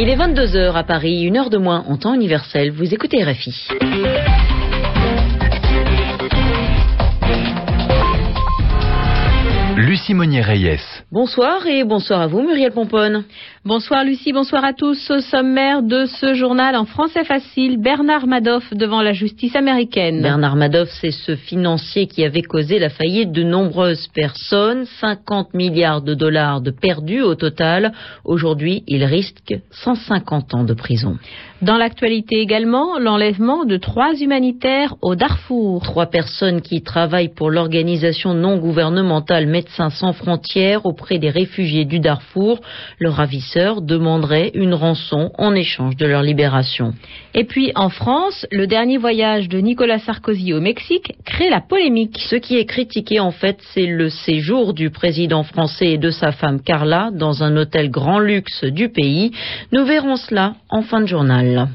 Il est 22h à Paris, une heure de moins en temps universel. Vous écoutez RFI. Lucie Monnier-Reyes. Bonsoir et bonsoir à vous, Muriel Pomponne. Bonsoir Lucie, bonsoir à tous. Au sommaire de ce journal en français facile, Bernard Madoff devant la justice américaine. Bernard Madoff, c'est ce financier qui avait causé la faillite de nombreuses personnes. 50 milliards de dollars de perdus au total. Aujourd'hui, il risque 150 ans de prison. Dans l'actualité également, l'enlèvement de trois humanitaires au Darfour. Trois personnes qui travaillent pour l'organisation non gouvernementale Médecins sans frontières auprès des réfugiés du Darfour. Le ravisseur demanderait une rançon en échange de leur libération. Et puis en France, le dernier voyage de Nicolas Sarkozy au Mexique crée la polémique. Ce qui est critiqué en fait, c'est le séjour du président français et de sa femme Carla dans un hôtel grand luxe du pays. Nous verrons cela en fin de journal.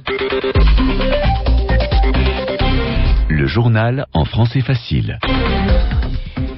Le journal en français facile.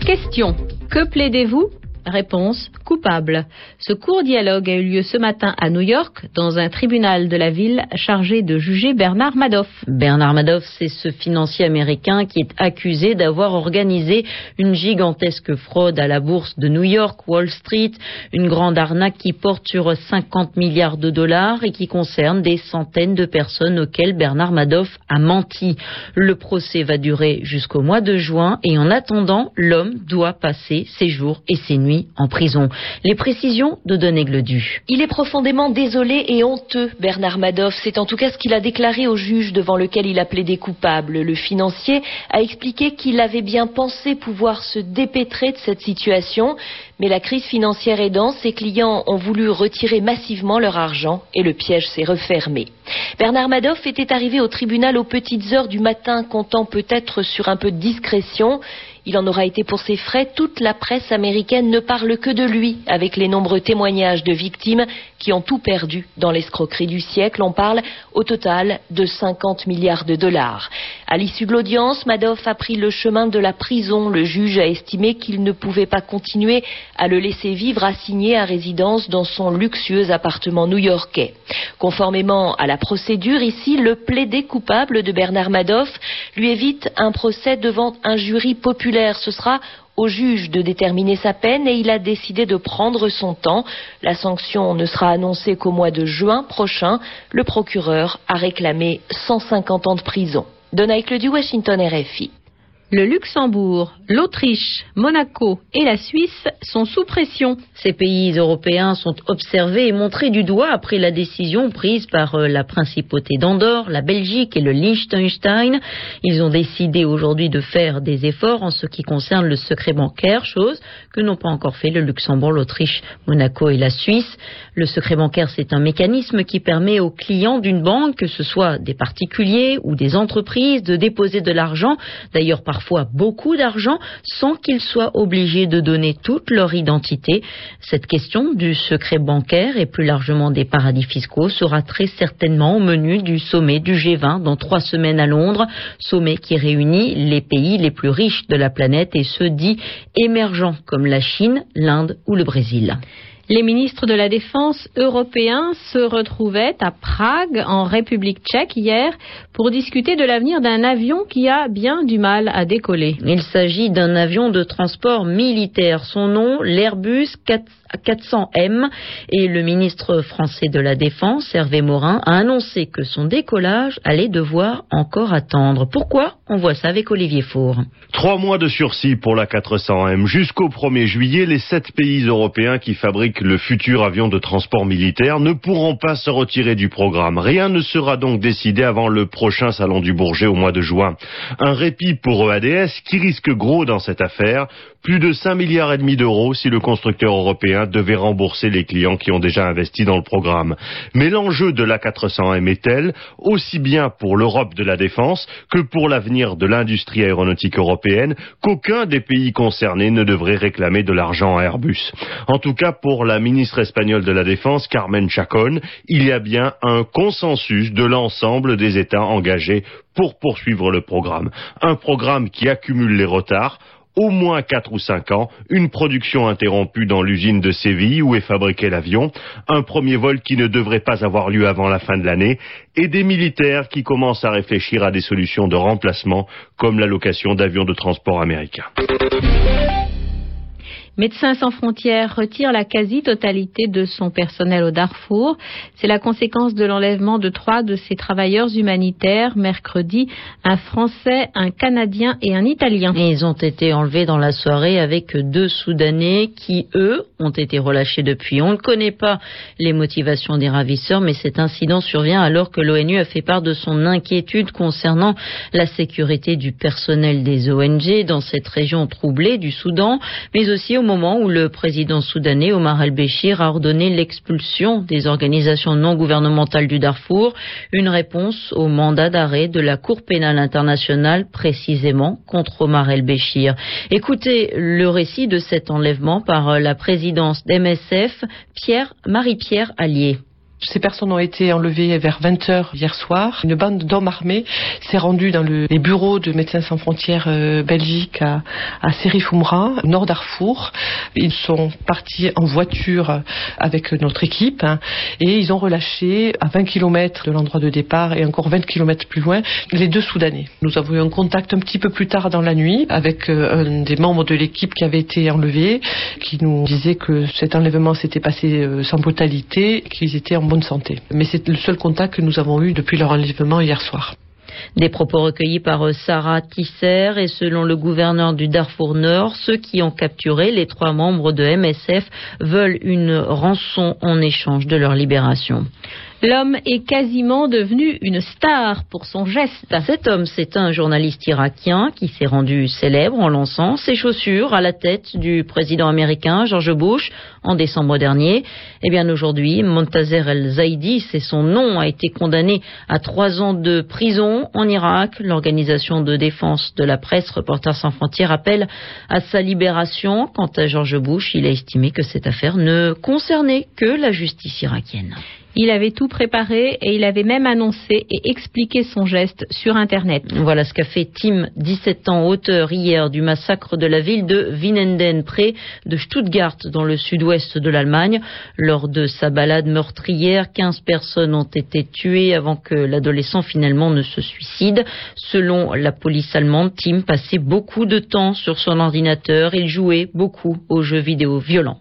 Question. Que plaidez-vous Réponse coupable. Ce court dialogue a eu lieu ce matin à New York, dans un tribunal de la ville chargé de juger Bernard Madoff. Bernard Madoff, c'est ce financier américain qui est accusé d'avoir organisé une gigantesque fraude à la bourse de New York, Wall Street, une grande arnaque qui porte sur 50 milliards de dollars et qui concerne des centaines de personnes auxquelles Bernard Madoff a menti. Le procès va durer jusqu'au mois de juin et en attendant, l'homme doit passer ses jours et ses nuits en prison. Les précisions de Denis Gledu. Il est profondément désolé et honteux, Bernard Madoff. C'est en tout cas ce qu'il a déclaré au juge devant lequel il a plaidé coupable. Le financier a expliqué qu'il avait bien pensé pouvoir se dépêtrer de cette situation, mais la crise financière aidant, ses clients ont voulu retirer massivement leur argent et le piège s'est refermé. Bernard Madoff était arrivé au tribunal aux petites heures du matin, comptant peut-être sur un peu de discrétion. Il en aura été pour ses frais. Toute la presse américaine ne parle que de lui, avec les nombreux témoignages de victimes qui ont tout perdu dans l'escroquerie du siècle. On parle au total de 50 milliards de dollars. À l'issue de l'audience, Madoff a pris le chemin de la prison. Le juge a estimé qu'il ne pouvait pas continuer à le laisser vivre assigné à résidence dans son luxueux appartement new-yorkais. Conformément à la procédure, ici, le plaidé coupable de Bernard Madoff lui évite un procès devant un jury populaire. Ce sera au juge de déterminer sa peine et il a décidé de prendre son temps. La sanction ne sera annoncée qu'au mois de juin prochain. Le procureur a réclamé 150 ans de prison. Donald du Washington RFI. Le Luxembourg, l'Autriche, Monaco et la Suisse sont sous pression. Ces pays européens sont observés et montrés du doigt après la décision prise par euh, la principauté d'Andorre, la Belgique et le Liechtenstein. Ils ont décidé aujourd'hui de faire des efforts en ce qui concerne le secret bancaire, chose que n'ont pas encore fait le Luxembourg, l'Autriche, Monaco et la Suisse. Le secret bancaire, c'est un mécanisme qui permet aux clients d'une banque, que ce soit des particuliers ou des entreprises, de déposer de l'argent, d'ailleurs parfois beaucoup d'argent, sans qu'ils soient obligés de donner toute leur identité. Cette question du secret bancaire et plus largement des paradis fiscaux sera très certainement au menu du sommet du G20 dans trois semaines à Londres, sommet qui réunit les pays les plus riches de la planète et ceux dits émergents comme la Chine, l'Inde ou le Brésil. Les ministres de la Défense européens se retrouvaient à Prague, en République tchèque, hier, pour discuter de l'avenir d'un avion qui a bien du mal à décoller. Il s'agit d'un avion de transport militaire. Son nom, l'Airbus 400M. Et le ministre français de la Défense, Hervé Morin, a annoncé que son décollage allait devoir encore attendre. Pourquoi? On voit ça avec Olivier Faure. Trois mois de sursis pour la 400M. Jusqu'au 1er juillet, les sept pays européens qui fabriquent le futur avion de transport militaire ne pourront pas se retirer du programme. Rien ne sera donc décidé avant le prochain salon du Bourget au mois de juin. Un répit pour EADS qui risque gros dans cette affaire. Plus de 5 milliards et demi d'euros si le constructeur européen devait rembourser les clients qui ont déjà investi dans le programme. Mais l'enjeu de la 400M est tel, aussi bien pour l'Europe de la défense que pour l'avenir de l'industrie aéronautique européenne, qu'aucun des pays concernés ne devrait réclamer de l'argent à Airbus. En tout cas, pour la ministre espagnole de la Défense, Carmen Chacón, il y a bien un consensus de l'ensemble des États engagés pour poursuivre le programme. Un programme qui accumule les retards au moins 4 ou 5 ans, une production interrompue dans l'usine de Séville où est fabriqué l'avion, un premier vol qui ne devrait pas avoir lieu avant la fin de l'année, et des militaires qui commencent à réfléchir à des solutions de remplacement comme la location d'avions de transport américains. Médecins sans frontières retire la quasi-totalité de son personnel au Darfour. C'est la conséquence de l'enlèvement de trois de ses travailleurs humanitaires mercredi, un Français, un Canadien et un Italien. ils ont été enlevés dans la soirée avec deux Soudanais qui, eux, ont été relâchés depuis. On ne connaît pas les motivations des ravisseurs, mais cet incident survient alors que l'ONU a fait part de son inquiétude concernant la sécurité du personnel des ONG dans cette région troublée du Soudan, mais aussi au moment où le président soudanais Omar al-Béchir a ordonné l'expulsion des organisations non gouvernementales du Darfour, une réponse au mandat d'arrêt de la Cour pénale internationale précisément contre Omar el-Béchir. Écoutez le récit de cet enlèvement par la présidence d'MSF, Pierre Marie-Pierre Allier. Ces personnes ont été enlevées vers 20 heures hier soir. Une bande d'hommes armés s'est rendue dans les bureaux de Médecins sans frontières euh, Belgique à, à Serif au nord d'Arfour. Ils sont partis en voiture avec notre équipe hein, et ils ont relâché à 20 km de l'endroit de départ et encore 20 km plus loin les deux Soudanais. Nous avons eu un contact un petit peu plus tard dans la nuit avec euh, un des membres de l'équipe qui avait été enlevé, qui nous disait que cet enlèvement s'était passé euh, sans brutalité, qu'ils étaient en bonne santé. Mais c'est le seul contact que nous avons eu depuis leur enlèvement hier soir. Des propos recueillis par Sarah Tisser et selon le gouverneur du Darfour Nord, ceux qui ont capturé les trois membres de MSF veulent une rançon en échange de leur libération. L'homme est quasiment devenu une star pour son geste. Cet homme, c'est un journaliste irakien qui s'est rendu célèbre en lançant ses chaussures à la tête du président américain George Bush en décembre dernier. Eh bien, aujourd'hui, Montazer El-Zaidi, c'est son nom, a été condamné à trois ans de prison en Irak. L'organisation de défense de la presse Reporters sans frontières appelle à sa libération. Quant à George Bush, il a estimé que cette affaire ne concernait que la justice irakienne. Il avait tout préparé et il avait même annoncé et expliqué son geste sur Internet. Voilà ce qu'a fait Tim, 17 ans, auteur hier du massacre de la ville de Winnenden, près de Stuttgart, dans le sud-ouest de l'Allemagne. Lors de sa balade meurtrière, 15 personnes ont été tuées avant que l'adolescent finalement ne se suicide. Selon la police allemande, Tim passait beaucoup de temps sur son ordinateur. Il jouait beaucoup aux jeux vidéo violents.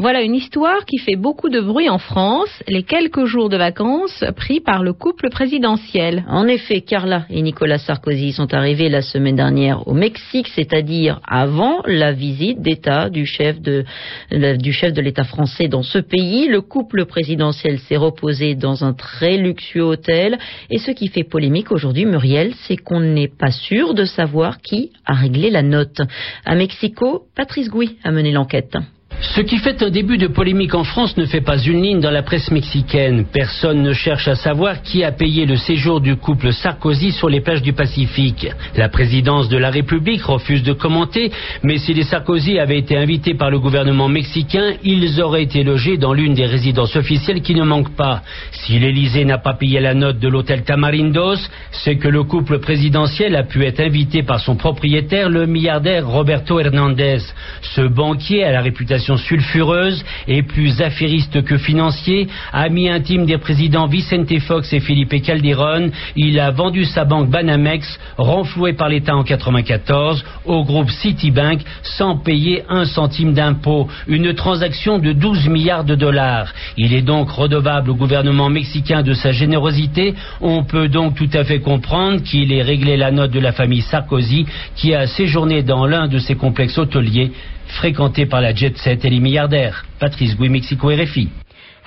Voilà une histoire qui fait beaucoup de bruit en France, les quelques jours de vacances pris par le couple présidentiel. En effet, Carla et Nicolas Sarkozy sont arrivés la semaine dernière au Mexique, c'est-à-dire avant la visite d'État du chef de, l'État français dans ce pays. Le couple présidentiel s'est reposé dans un très luxueux hôtel. Et ce qui fait polémique aujourd'hui, Muriel, c'est qu'on n'est pas sûr de savoir qui a réglé la note. À Mexico, Patrice Gouy a mené l'enquête. Ce qui fait un début de polémique en France ne fait pas une ligne dans la presse mexicaine. Personne ne cherche à savoir qui a payé le séjour du couple Sarkozy sur les plages du Pacifique. La présidence de la République refuse de commenter, mais si les Sarkozy avaient été invités par le gouvernement mexicain, ils auraient été logés dans l'une des résidences officielles qui ne manquent pas. Si l'Élysée n'a pas payé la note de l'hôtel Tamarindos, c'est que le couple présidentiel a pu être invité par son propriétaire, le milliardaire Roberto Hernandez. Ce banquier a la réputation sulfureuse et plus affairiste que financier, ami intime des présidents Vicente Fox et Felipe Calderon, il a vendu sa banque Banamex, renflouée par l'État en 1994, au groupe Citibank sans payer un centime d'impôt. Une transaction de 12 milliards de dollars. Il est donc redevable au gouvernement mexicain de sa générosité. On peut donc tout à fait comprendre qu'il ait réglé la note de la famille Sarkozy qui a séjourné dans l'un de ses complexes hôteliers fréquenté par la jet set et les milliardaires. Patrice Gouy, Mexico RFI.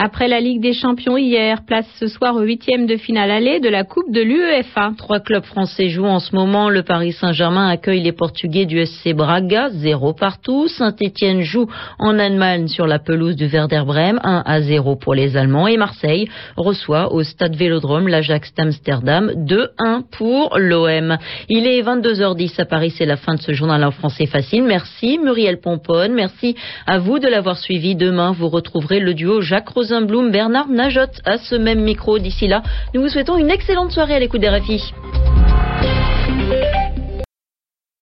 Après la Ligue des Champions hier, place ce soir au huitième de finale aller de la Coupe de l'UEFA. Trois clubs français jouent en ce moment. Le Paris Saint-Germain accueille les Portugais du SC Braga, zéro partout. Saint-Etienne joue en Allemagne sur la pelouse du Werder Bremen, 1 à 0 pour les Allemands. Et Marseille reçoit au stade Vélodrome l'Ajax d'Amsterdam, 2-1 pour l'OM. Il est 22h10 à Paris, c'est la fin de ce journal en français facile. Merci Muriel Pomponne, merci à vous de l'avoir suivi. Demain, vous retrouverez le duo Jacques Rosin Bloom, Bernard Najot à ce même micro. D'ici là, nous vous souhaitons une excellente soirée à l'écoute des RFI.